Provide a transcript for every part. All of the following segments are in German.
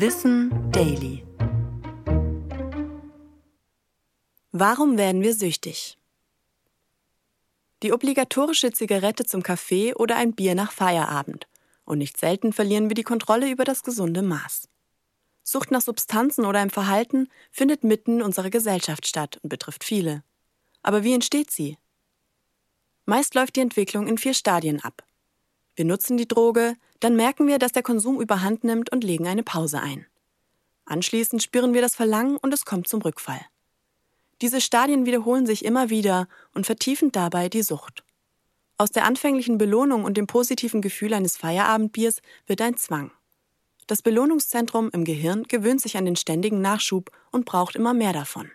Wissen Daily. Warum werden wir süchtig? Die obligatorische Zigarette zum Kaffee oder ein Bier nach Feierabend. Und nicht selten verlieren wir die Kontrolle über das gesunde Maß. Sucht nach Substanzen oder einem Verhalten findet mitten in unserer Gesellschaft statt und betrifft viele. Aber wie entsteht sie? Meist läuft die Entwicklung in vier Stadien ab. Wir nutzen die Droge, dann merken wir, dass der Konsum überhand nimmt und legen eine Pause ein. Anschließend spüren wir das Verlangen und es kommt zum Rückfall. Diese Stadien wiederholen sich immer wieder und vertiefen dabei die Sucht. Aus der anfänglichen Belohnung und dem positiven Gefühl eines Feierabendbiers wird ein Zwang. Das Belohnungszentrum im Gehirn gewöhnt sich an den ständigen Nachschub und braucht immer mehr davon.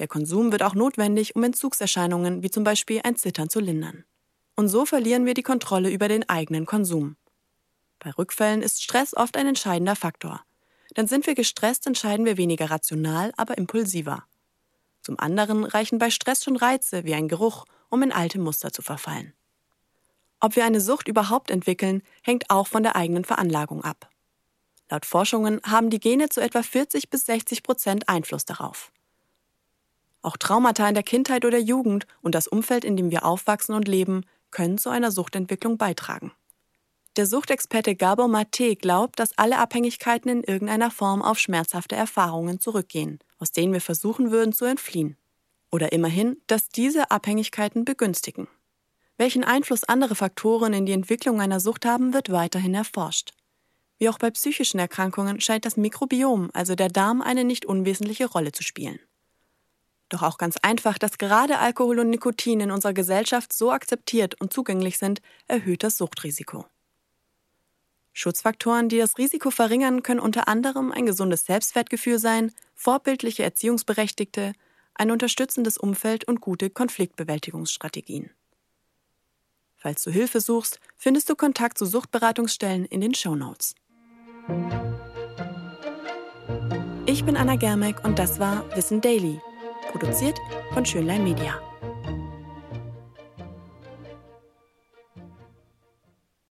Der Konsum wird auch notwendig, um Entzugserscheinungen wie zum Beispiel ein Zittern zu lindern. Und so verlieren wir die Kontrolle über den eigenen Konsum. Bei Rückfällen ist Stress oft ein entscheidender Faktor. Denn sind wir gestresst, entscheiden wir weniger rational, aber impulsiver. Zum anderen reichen bei Stress schon Reize wie ein Geruch, um in alte Muster zu verfallen. Ob wir eine Sucht überhaupt entwickeln, hängt auch von der eigenen Veranlagung ab. Laut Forschungen haben die Gene zu etwa 40 bis 60 Prozent Einfluss darauf. Auch Traumata in der Kindheit oder Jugend und das Umfeld, in dem wir aufwachsen und leben, können zu einer Suchtentwicklung beitragen. Der Suchtexperte Gabor Mate glaubt, dass alle Abhängigkeiten in irgendeiner Form auf schmerzhafte Erfahrungen zurückgehen, aus denen wir versuchen würden zu entfliehen. Oder immerhin, dass diese Abhängigkeiten begünstigen. Welchen Einfluss andere Faktoren in die Entwicklung einer Sucht haben, wird weiterhin erforscht. Wie auch bei psychischen Erkrankungen scheint das Mikrobiom, also der Darm, eine nicht unwesentliche Rolle zu spielen. Doch auch ganz einfach, dass gerade Alkohol und Nikotin in unserer Gesellschaft so akzeptiert und zugänglich sind, erhöht das Suchtrisiko. Schutzfaktoren, die das Risiko verringern, können unter anderem ein gesundes Selbstwertgefühl sein, vorbildliche Erziehungsberechtigte, ein unterstützendes Umfeld und gute Konfliktbewältigungsstrategien. Falls du Hilfe suchst, findest du Kontakt zu Suchtberatungsstellen in den Show Notes. Ich bin Anna Germeck und das war Wissen Daily, produziert von Schönlein Media.